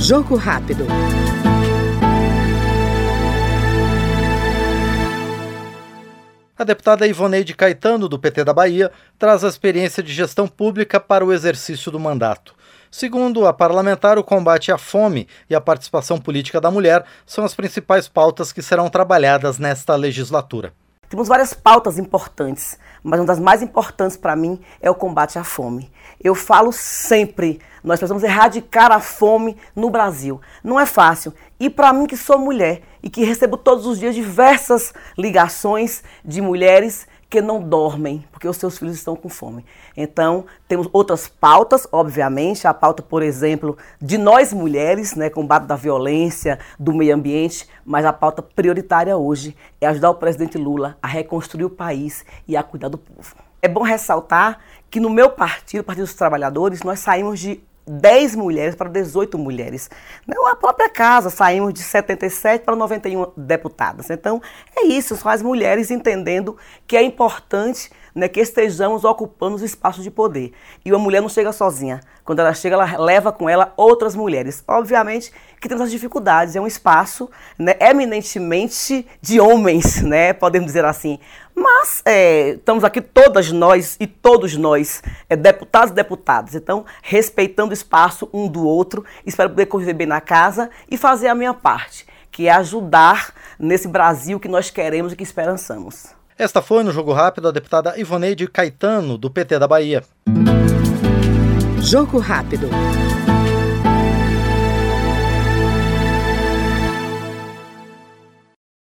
Jogo rápido. A deputada Ivoneide Caetano, do PT da Bahia, traz a experiência de gestão pública para o exercício do mandato. Segundo a parlamentar, o combate à fome e a participação política da mulher são as principais pautas que serão trabalhadas nesta legislatura. Temos várias pautas importantes, mas uma das mais importantes para mim é o combate à fome. Eu falo sempre, nós precisamos erradicar a fome no Brasil. Não é fácil. E para mim que sou mulher e que recebo todos os dias diversas ligações de mulheres que não dormem porque os seus filhos estão com fome. Então, temos outras pautas, obviamente, a pauta, por exemplo, de nós mulheres, né, combate da violência, do meio ambiente, mas a pauta prioritária hoje é ajudar o presidente Lula a reconstruir o país e a cuidar do povo. É bom ressaltar que no meu partido, o Partido dos Trabalhadores, nós saímos de 10 mulheres para 18 mulheres. Na própria casa, saímos de 77 para 91 deputadas. Então, é isso, são as mulheres entendendo que é importante né, que estejamos ocupando os espaços de poder. E uma mulher não chega sozinha. Quando ela chega, ela leva com ela outras mulheres. Obviamente que temos as dificuldades, é um espaço né, eminentemente de homens, né, podemos dizer assim. Mas é, estamos aqui todas nós e todos nós, é, deputados e deputadas. Então, respeitando o espaço um do outro, espero poder conviver bem na casa e fazer a minha parte, que é ajudar nesse Brasil que nós queremos e que esperançamos. Esta foi no Jogo Rápido a deputada Ivoneide Caetano, do PT da Bahia. Jogo Rápido.